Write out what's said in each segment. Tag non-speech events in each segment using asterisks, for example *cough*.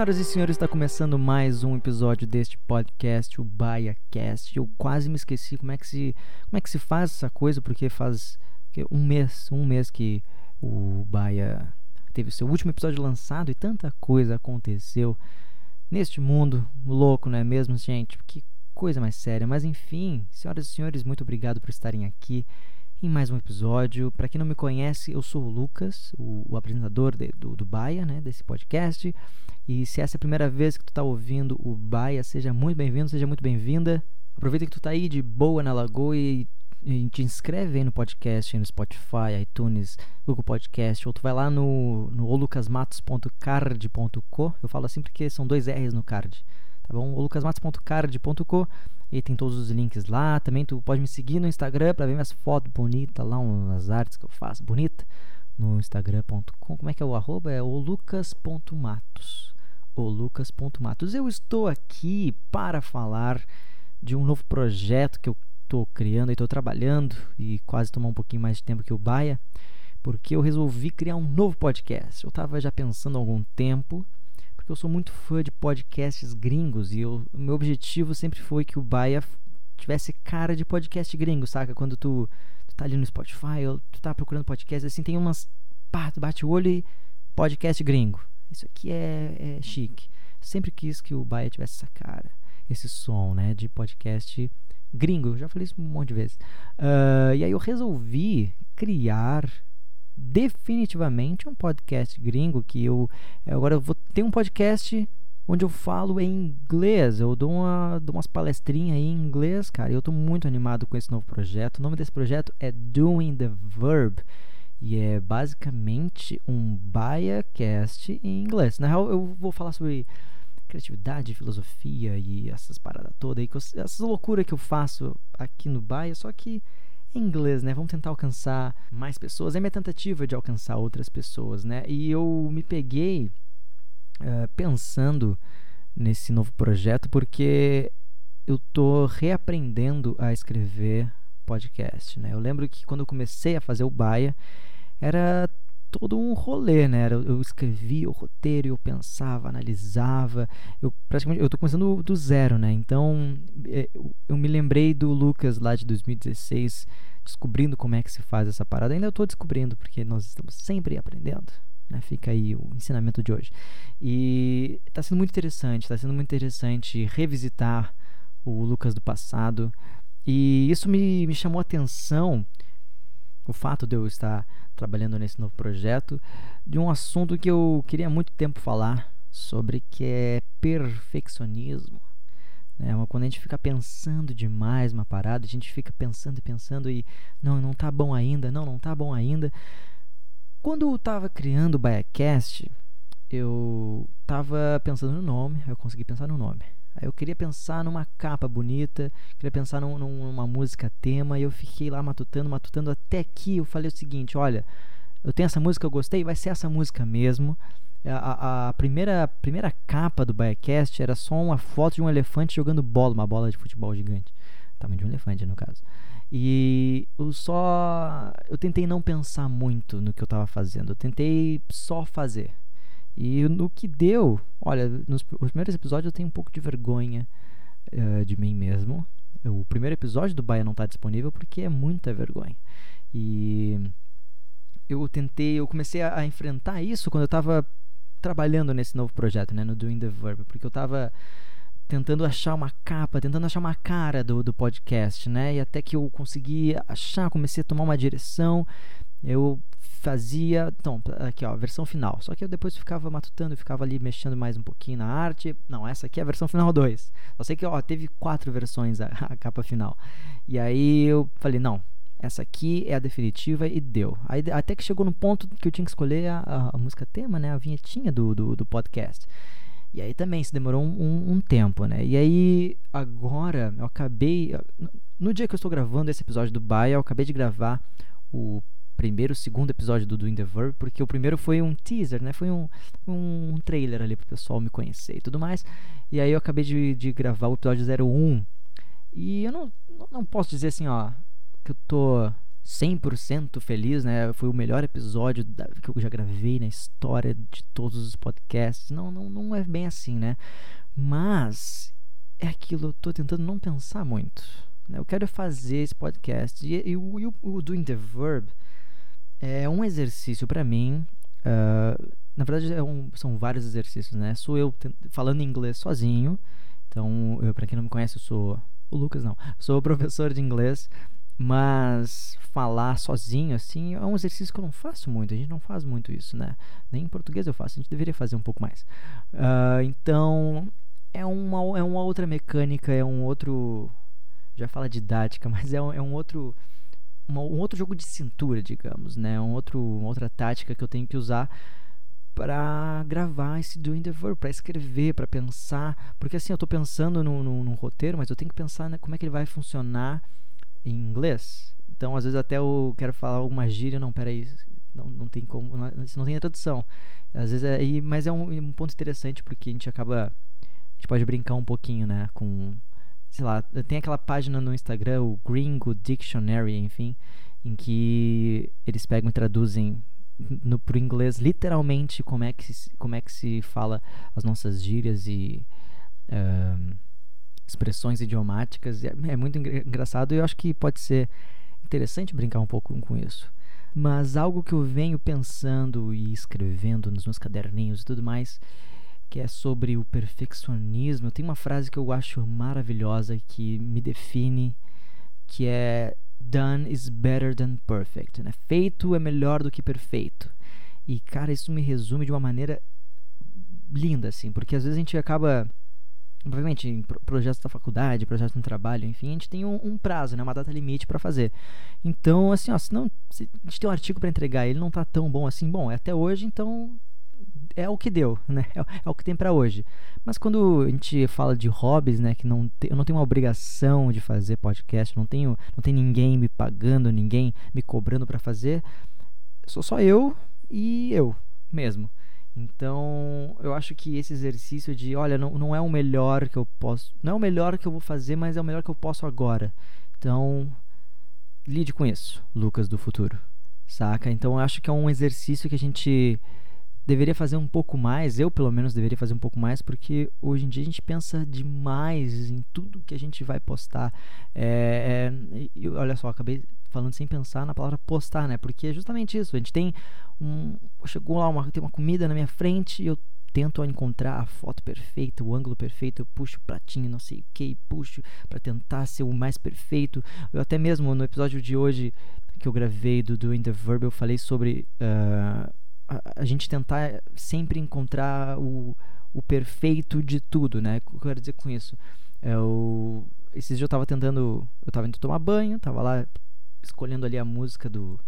Senhoras e senhores, está começando mais um episódio deste podcast, o BaiaCast. Eu quase me esqueci como é que se, como é que se faz essa coisa, porque faz um mês, um mês que o Baia teve seu último episódio lançado e tanta coisa aconteceu neste mundo louco, não é mesmo, gente? Que coisa mais séria. Mas enfim, senhoras e senhores, muito obrigado por estarem aqui em mais um episódio. Para quem não me conhece, eu sou o Lucas, o, o apresentador de, do, do Baia, né, desse podcast. E se essa é a primeira vez que tu está ouvindo o Baia, seja muito bem-vindo, seja muito bem-vinda. Aproveita que tu está aí de boa na lagoa e, e, te inscreve aí no podcast, no Spotify, iTunes, Google Podcast, ou tu vai lá no, no olucasmatos.card.co. Eu falo assim porque são dois R's no card, tá bom? olucasmatos.card.co e tem todos os links lá. Também tu pode me seguir no Instagram para ver minhas fotos bonitas lá, umas artes que eu faço bonita no instagram.com. Como é que é o arroba? É o lucas.matos. O lucas.matos. Eu estou aqui para falar de um novo projeto que eu estou criando e estou trabalhando e quase tomar um pouquinho mais de tempo que o Baia, porque eu resolvi criar um novo podcast. Eu estava já pensando há algum tempo porque eu sou muito fã de podcasts gringos e o meu objetivo sempre foi que o Baia tivesse cara de podcast gringo, saca? Quando tu, tu tá ali no Spotify ou tu tá procurando podcast, assim, tem umas. Pá, tu bate o olho e podcast gringo. Isso aqui é, é chique. Sempre quis que o Baia tivesse essa cara, esse som, né, de podcast gringo. Eu já falei isso um monte de vezes. Uh, e aí eu resolvi criar definitivamente um podcast gringo que eu agora eu vou ter um podcast onde eu falo em inglês. Eu dou, uma, dou umas palestrinhas em inglês, cara. Eu tô muito animado com esse novo projeto. O nome desse projeto é Doing the Verb. E é basicamente um BaiaCast em inglês. Na real, eu vou falar sobre criatividade, filosofia e essas paradas todas aí, essas loucuras que eu faço aqui no Baia, só que em inglês, né? Vamos tentar alcançar mais pessoas. É minha tentativa de alcançar outras pessoas, né? E eu me peguei uh, pensando nesse novo projeto porque eu tô reaprendendo a escrever podcast, né? Eu lembro que quando eu comecei a fazer o Baia, era todo um rolê, né? Eu escrevia o roteiro, eu pensava, analisava. Eu praticamente eu tô começando do zero, né? Então é, eu me lembrei do Lucas lá de 2016, descobrindo como é que se faz essa parada. Ainda eu tô descobrindo, porque nós estamos sempre aprendendo. Né? Fica aí o ensinamento de hoje. E está sendo muito interessante, está sendo muito interessante revisitar o Lucas do passado. E isso me, me chamou a atenção o fato de eu estar trabalhando nesse novo projeto de um assunto que eu queria há muito tempo falar sobre, que é perfeccionismo. Né? Quando a gente fica pensando demais uma parada, a gente fica pensando e pensando e não, não tá bom ainda, não, não tá bom ainda. Quando eu estava criando o Biacast, eu estava pensando no nome, eu consegui pensar no nome. Eu queria pensar numa capa bonita, queria pensar num, numa música tema, e eu fiquei lá matutando, matutando até que eu falei o seguinte: olha, eu tenho essa música, eu gostei, vai ser essa música mesmo. A, a, a primeira, primeira capa do Biacast era só uma foto de um elefante jogando bola, uma bola de futebol gigante. Tamanho de um elefante, no caso. E eu só. Eu tentei não pensar muito no que eu estava fazendo. Eu tentei só fazer. E no que deu, olha, nos primeiros episódios eu tenho um pouco de vergonha uh, de mim mesmo. O primeiro episódio do Baia não está disponível porque é muita vergonha. E eu tentei, eu comecei a, a enfrentar isso quando eu estava trabalhando nesse novo projeto, né, no Doing the Verb, porque eu estava tentando achar uma capa, tentando achar uma cara do, do podcast, né? E até que eu consegui achar, comecei a tomar uma direção, eu fazia. Então, aqui ó, versão final. Só que eu depois ficava matutando, ficava ali mexendo mais um pouquinho na arte. Não, essa aqui é a versão final 2. Só sei que ó, teve quatro versões a, a capa final. E aí eu falei, não, essa aqui é a definitiva e deu. Aí, até que chegou no ponto que eu tinha que escolher a, a, a música tema, né? A vinhetinha do, do, do, podcast. E aí também se demorou um, um, um, tempo, né? E aí agora eu acabei. No dia que eu estou gravando esse episódio do Baia, eu acabei de gravar o primeiro, segundo episódio do Doing the Verb, porque o primeiro foi um teaser, né? Foi um, um trailer ali pro pessoal me conhecer e tudo mais. E aí eu acabei de, de gravar o episódio 01. E eu não, não posso dizer assim, ó, que eu tô 100% feliz, né? Foi o melhor episódio da, que eu já gravei na história de todos os podcasts. Não, não, não é bem assim, né? Mas é aquilo, eu tô tentando não pensar muito. Né? Eu quero fazer esse podcast. E, e, e o, o Doing the Verb é um exercício para mim. Uh, na verdade, é um, são vários exercícios, né? Sou eu falando inglês sozinho. Então, para quem não me conhece, eu sou o Lucas, não. *laughs* Sou professor de inglês. Mas falar sozinho, assim, é um exercício que eu não faço muito. A gente não faz muito isso, né? Nem em português eu faço. A gente deveria fazer um pouco mais. Uh, então, é uma, é uma outra mecânica, é um outro. Já fala didática, *laughs* mas é um, é um outro. Uma, um outro jogo de cintura, digamos, né? Um outro, uma outra tática que eu tenho que usar para gravar esse Doing the Verb, para escrever, para pensar. Porque assim, eu estou pensando no, no, no, roteiro, mas eu tenho que pensar né, como é que ele vai funcionar em inglês. Então, às vezes até eu quero falar alguma gíria, não, peraí, não, não tem como, não, não tem a tradução. Às vezes é, mas é um, um ponto interessante porque a gente acaba, a gente pode brincar um pouquinho, né, com, sei lá, tem aquela página no Instagram, o Gringo Dictionary, enfim, em que eles pegam e traduzem no, pro inglês literalmente como é que se, como é que se fala as nossas gírias e uh, expressões idiomáticas. É, é muito engraçado e eu acho que pode ser interessante brincar um pouco com isso. Mas algo que eu venho pensando e escrevendo nos meus caderninhos e tudo mais, que é sobre o perfeccionismo. Tenho uma frase que eu acho maravilhosa que me define, que é done is better than perfect, né? Feito é melhor do que perfeito. E cara, isso me resume de uma maneira linda assim, porque às vezes a gente acaba Obviamente, em projetos da faculdade, projetos no trabalho, enfim, a gente tem um, um prazo, né, uma data limite para fazer. Então, assim, ó, se, não, se a gente tem um artigo para entregar ele não tá tão bom assim, bom, é até hoje, então é o que deu, né? É, é o que tem para hoje. Mas quando a gente fala de hobbies, né, que não te, eu não tenho uma obrigação de fazer podcast, não tenho, não tem ninguém me pagando, ninguém me cobrando para fazer, sou só eu e eu mesmo. Então, eu acho que esse exercício de, olha, não, não é o melhor que eu posso, não é o melhor que eu vou fazer, mas é o melhor que eu posso agora. Então, lide com isso, Lucas do futuro. Saca? Então, eu acho que é um exercício que a gente deveria fazer um pouco mais, eu pelo menos deveria fazer um pouco mais, porque hoje em dia a gente pensa demais em tudo que a gente vai postar. É, é, olha só, acabei falando sem pensar na palavra postar, né? Porque é justamente isso. A gente tem um. Chegou lá, uma, tem uma comida na minha frente e eu tento encontrar a foto perfeita, o ângulo perfeito, eu puxo o pratinho, não sei o que, puxo para tentar ser o mais perfeito. Eu até mesmo no episódio de hoje que eu gravei do Doing the Verb, eu falei sobre uh, a, gente tentar sempre encontrar o, o perfeito de tudo, né? O que eu quero dizer com isso? Eu, esses dias eu tava tentando, eu tava indo tomar banho, tava lá escolhendo ali a música do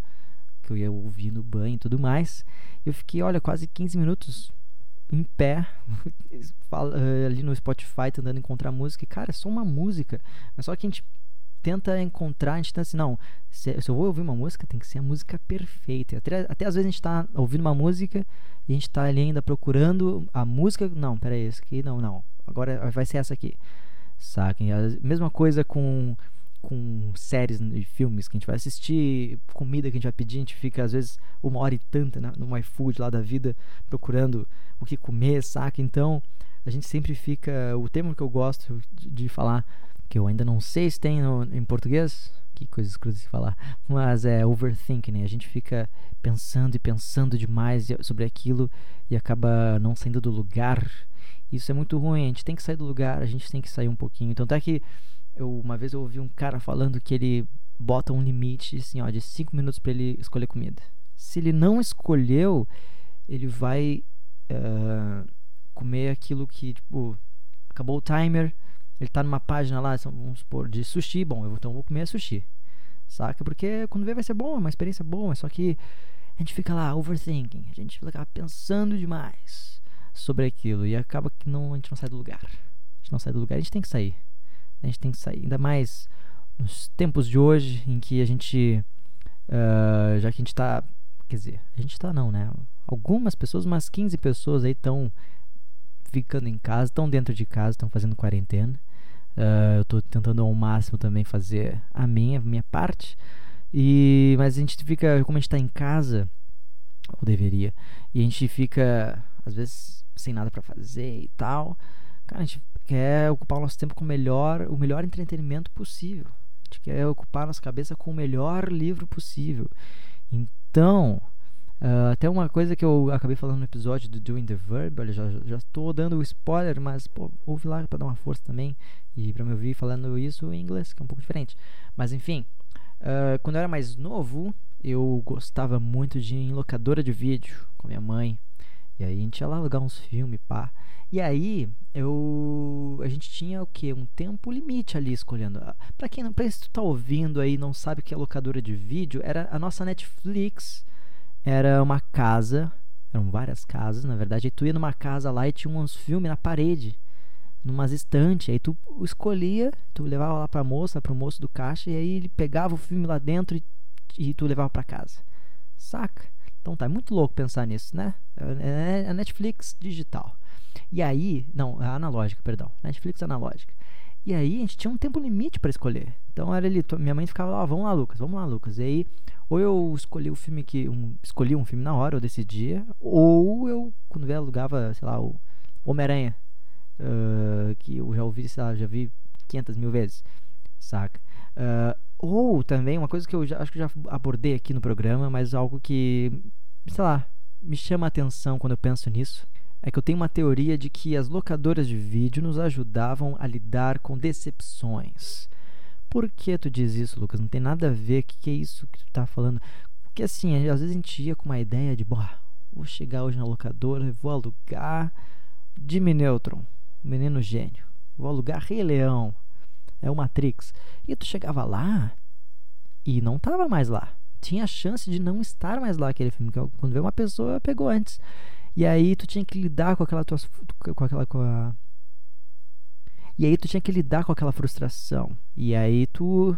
que eu ia ouvir no banho e tudo mais. Eu fiquei, olha, quase 15 minutos em pé *laughs* eh, ali no Spotify tentando encontrar música. E, cara, é só uma música. Mas só que a gente tenta encontrar, a gente tá assim, não, se, se, eu vou ouvir uma música, tem que ser a música perfeita. Até, até às vezes a gente tá ouvindo uma música e a gente tá ali ainda procurando a música. Não, peraí, essa aqui, não, não. Agora vai ser essa aqui. Saquem? Mesma coisa com com séries e filmes que a gente vai assistir, comida que a gente vai pedir, a gente fica às vezes uma hora e tanta né, no iFood lá da vida procurando o que comer, saca? Então a gente sempre fica. O termo que eu gosto de, de falar, que eu ainda não sei se tem no, em português, que coisa escrota de falar, mas é overthinking, né? A gente fica pensando e pensando demais sobre aquilo e acaba não saindo do lugar. Isso é muito ruim, a gente tem que sair do lugar, a gente tem que sair um pouquinho. Então tá que eu, uma vez eu ouvi um cara falando que ele bota um limite assim, ó, de 5 minutos para ele escolher comida. Se ele não escolheu, ele vai uh, comer aquilo que, tipo, acabou o timer, ele tá numa página lá, vamos supor, de sushi, bom, eu, então eu vou comer sushi. Saca? Porque quando vê vai ser bom, é uma experiência boa, só que a gente fica lá overthinking, a gente fica pensando demais sobre aquilo e acaba que não, a gente não sai do lugar. A gente não sai do lugar, a gente tem que sair. A gente tem que sair, ainda mais nos tempos de hoje em que a gente, uh, já que a gente está, quer dizer, a gente está não, né? Algumas pessoas, umas 15 pessoas aí estão ficando em casa, estão dentro de casa, estão fazendo quarentena. Uh, eu estou tentando ao máximo também fazer a minha, a minha parte. E, mas a gente fica, como a gente tá em casa, ou deveria, e a gente fica, às vezes, sem nada para fazer e tal. Cara, a gente quer ocupar o nosso tempo com o melhor, o melhor entretenimento possível. A gente quer ocupar a nossa cabeça com o melhor livro possível. Então, uh, até uma coisa que eu acabei falando no episódio do Doing the Verb, olha, já, já estou dando o spoiler, mas pô, ouve lá para dar uma força também e para me ouvir falando isso em inglês, que é um pouco diferente. Mas enfim, uh, quando eu era mais novo, eu gostava muito de ir em locadora de vídeo com minha mãe. E aí a gente ia lá alugar uns filmes, pá. E aí eu a gente tinha o que um tempo limite ali escolhendo. Ah, para quem não, pra tu tá ouvindo aí não sabe o que é locadora de vídeo, era a nossa Netflix era uma casa, eram várias casas, na verdade, aí tu ia numa casa lá e tinha uns filmes na parede, numas estantes, aí tu escolhia, tu levava lá pra moça, pro moço do caixa e aí ele pegava o filme lá dentro e, e tu levava para casa. Saca? Então tá, é muito louco pensar nisso, né? É, é a Netflix digital. E aí, não, é analógica, perdão. Netflix analógica. E aí a gente tinha um tempo limite para escolher. Então era ali, minha mãe ficava lá, vamos lá, Lucas, vamos lá, Lucas. E aí, ou eu escolhi o filme que. Um, escolhi um filme na hora, eu decidia, ou eu, quando eu alugava, sei lá, o Homem-Aranha. Uh, que eu já ouvi, sei lá, já vi 500 mil vezes, saca? Uh, ou também, uma coisa que eu já, acho que já abordei aqui no programa, mas algo que, sei lá, me chama a atenção quando eu penso nisso, é que eu tenho uma teoria de que as locadoras de vídeo nos ajudavam a lidar com decepções. Por que tu diz isso, Lucas? Não tem nada a ver. O que, que é isso que tu tá falando? Porque assim, às vezes a gente ia com uma ideia de, boa, vou chegar hoje na locadora, vou alugar Jimmy Neutron, o menino gênio. Vou alugar Rei Leão, é o Matrix. E tu chegava lá e não tava mais lá. Tinha a chance de não estar mais lá aquele filme. Quando veio uma pessoa, pegou antes. E aí tu tinha que lidar com aquela tua. com aquela. Com a... E aí tu tinha que lidar com aquela frustração. E aí tu.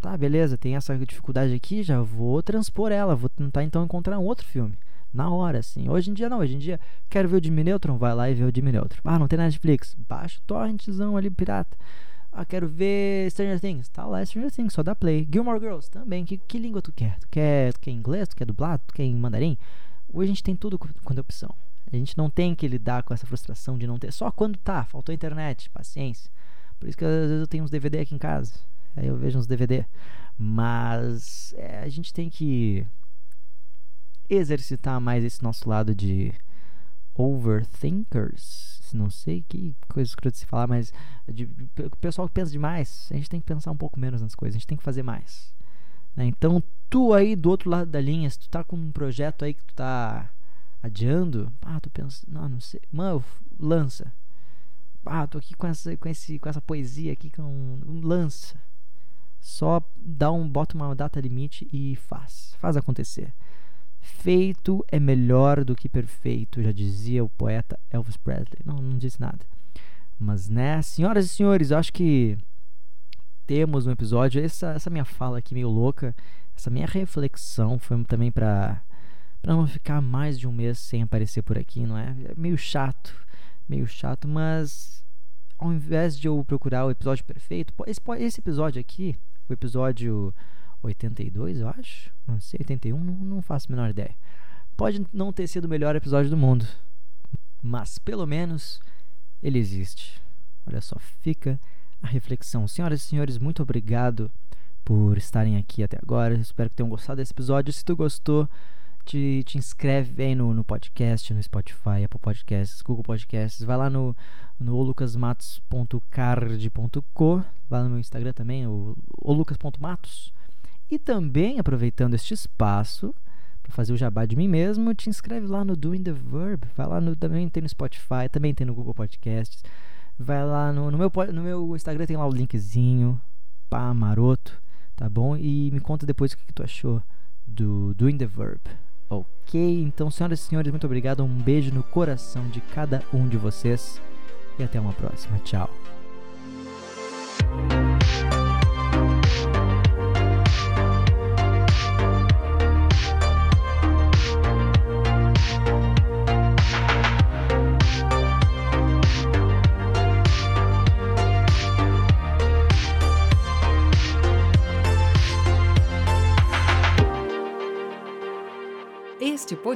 Tá, beleza, tem essa dificuldade aqui, já vou transpor ela, vou tentar então encontrar um outro filme. Na hora, assim. Hoje em dia não, hoje em dia, quero ver o Jimmy Neutron, vai lá e vê o Jimmy Neutron. Ah, não tem Netflix? Baixa o torrentzão ali, pirata. Ah, quero ver Stranger Things. Tá lá Stranger Things, só dá play. Gilmore Girls também. Que, que língua tu quer? Tu quer, tu quer inglês? Tu quer dublado? Tu quer em mandarim? Hoje a gente tem tudo quando é opção. A gente não tem que lidar com essa frustração de não ter. Só quando tá, faltou internet, paciência. Por isso que às vezes eu tenho uns DVD aqui em casa. Aí eu vejo uns DVD. Mas é, a gente tem que exercitar mais esse nosso lado de overthinkers não sei que coisa escrota se falar, mas de, o pessoal que pensa demais, a gente tem que pensar um pouco menos nas coisas, a gente tem que fazer mais. Né? Então, tu aí do outro lado da linha, se tu tá com um projeto aí que tu tá adiando, ah, tu pensa, não, não sei, mano, lança. Ah, tô aqui com essa, com esse, com essa poesia aqui, com um, um lança. Só dá um, bota uma data limite e faz, faz acontecer. Feito é melhor do que perfeito, já dizia o poeta Elvis Presley. Não, não disse nada. Mas, né, senhoras e senhores, eu acho que temos um episódio. Essa, essa minha fala aqui meio louca, essa minha reflexão foi também para para não ficar mais de um mês sem aparecer por aqui, não é? É meio chato, meio chato, mas ao invés de eu procurar o episódio perfeito, esse, esse episódio aqui, o episódio 82, eu acho. Não sei, 81, não, não faço a menor ideia. Pode não ter sido o melhor episódio do mundo, mas pelo menos ele existe. Olha só, fica a reflexão. Senhoras e senhores, muito obrigado por estarem aqui até agora. Espero que tenham gostado desse episódio. Se tu gostou, te, te inscreve aí no, no podcast, no Spotify, Apple Podcasts, Google Podcasts. Vai lá no, no lucasmatos.card.co. Vai lá no meu Instagram também, o, o. E também, aproveitando este espaço para fazer o jabá de mim mesmo, te inscreve lá no Doing the Verb. Vai lá no, também tem no Spotify, também tem no Google Podcasts. Vai lá no, no, meu, no meu Instagram, tem lá o linkzinho, pá, maroto, tá bom? E me conta depois o que, que tu achou do Doing the Verb. Ok? Então, senhoras e senhores, muito obrigado. Um beijo no coração de cada um de vocês. E até uma próxima. Tchau.